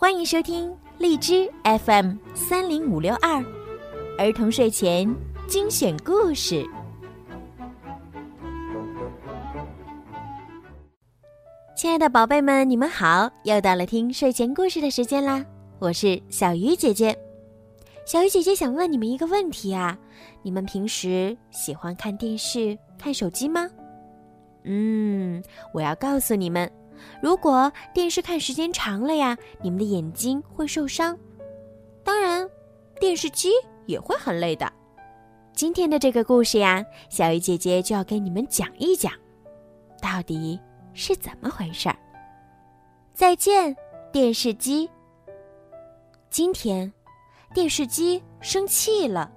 欢迎收听荔枝 FM 三零五六二儿童睡前精选故事。亲爱的宝贝们，你们好！又到了听睡前故事的时间啦，我是小鱼姐姐。小鱼姐姐想问你们一个问题啊：你们平时喜欢看电视、看手机吗？嗯，我要告诉你们。如果电视看时间长了呀，你们的眼睛会受伤。当然，电视机也会很累的。今天的这个故事呀，小鱼姐姐就要给你们讲一讲，到底是怎么回事儿。再见，电视机。今天，电视机生气了，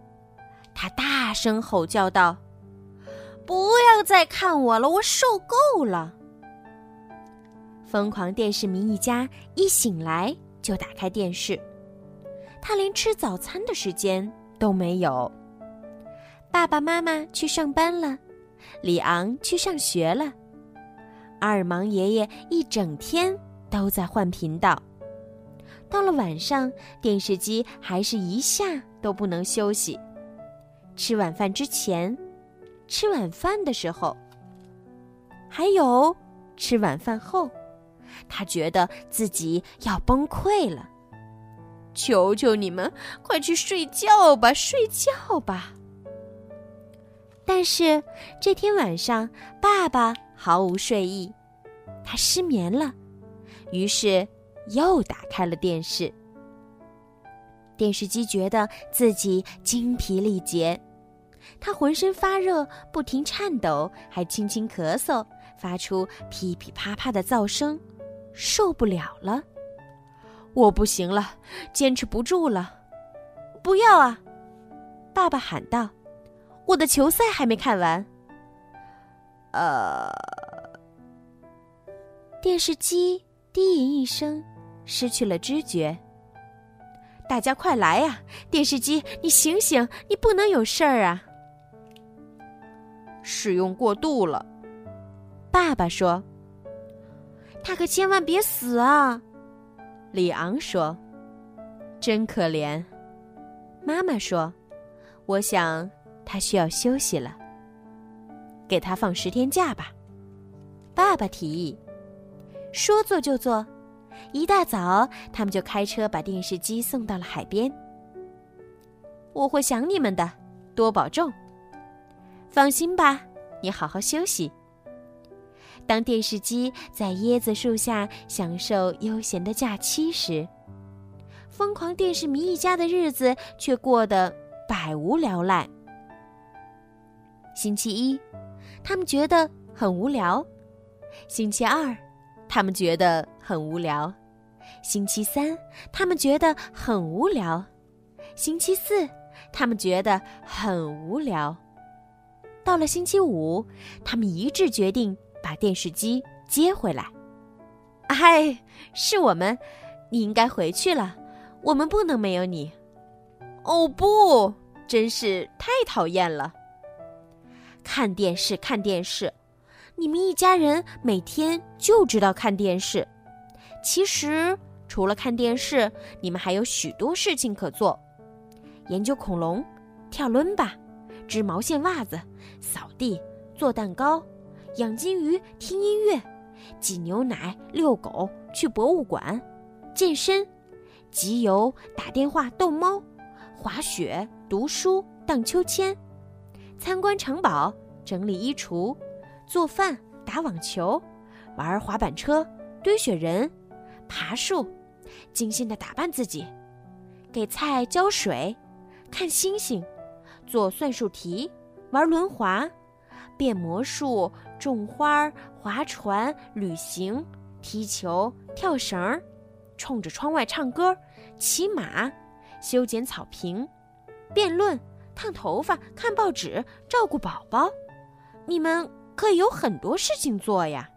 它大声吼叫道：“不要再看我了，我受够了。”疯狂电视迷一家一醒来就打开电视，他连吃早餐的时间都没有。爸爸妈妈去上班了，里昂去上学了，阿尔芒爷爷一整天都在换频道。到了晚上，电视机还是一下都不能休息。吃晚饭之前，吃晚饭的时候，还有吃晚饭后。他觉得自己要崩溃了，求求你们，快去睡觉吧，睡觉吧。但是这天晚上，爸爸毫无睡意，他失眠了，于是又打开了电视。电视机觉得自己精疲力竭，他浑身发热，不停颤抖，还轻轻咳嗽，发出噼噼啪啪的噪声。受不了了，我不行了，坚持不住了！不要啊！爸爸喊道：“我的球赛还没看完。”呃，电视机低吟一声，失去了知觉。大家快来呀！电视机，你醒醒，你不能有事儿啊！使用过度了，爸爸说。他可千万别死啊！里昂说：“真可怜。”妈妈说：“我想他需要休息了，给他放十天假吧。”爸爸提议：“说做就做。”一大早，他们就开车把电视机送到了海边。我会想你们的，多保重。放心吧，你好好休息。当电视机在椰子树下享受悠闲的假期时，疯狂电视迷一家的日子却过得百无聊赖。星期一，他们觉得很无聊；星期二，他们觉得很无聊；星期三，他们觉得很无聊；星期四，他们觉得很无聊。到了星期五，他们一致决定。把电视机接回来。哎，是我们，你应该回去了。我们不能没有你。哦不，真是太讨厌了。看电视，看电视，你们一家人每天就知道看电视。其实除了看电视，你们还有许多事情可做：研究恐龙、跳伦巴、织毛线袜子、扫地、做蛋糕。养金鱼、听音乐、挤牛奶、遛狗、去博物馆、健身、集邮、打电话、逗猫、滑雪、读书、荡秋千、参观城堡、整理衣橱、做饭、打网球、玩滑板车、堆雪人、爬树、精心的打扮自己、给菜浇水、看星星、做算术题、玩轮滑。变魔术、种花、划船、旅行、踢球、跳绳，冲着窗外唱歌、骑马、修剪草坪、辩论、烫头发、看报纸、照顾宝宝，你们可以有很多事情做呀！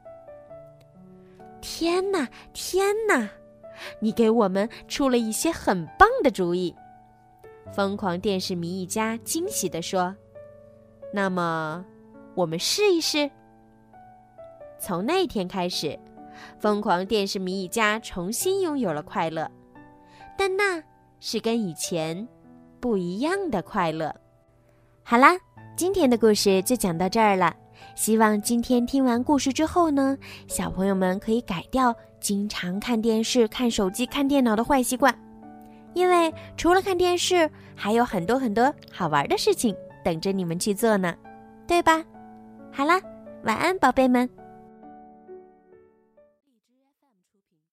天哪，天哪！你给我们出了一些很棒的主意。疯狂电视迷一家惊喜地说：“那么。”我们试一试。从那天开始，疯狂电视迷一家重新拥有了快乐，但那是跟以前不一样的快乐。好啦，今天的故事就讲到这儿了。希望今天听完故事之后呢，小朋友们可以改掉经常看电视、看手机、看电脑的坏习惯，因为除了看电视，还有很多很多好玩的事情等着你们去做呢，对吧？好啦，晚安，宝贝们。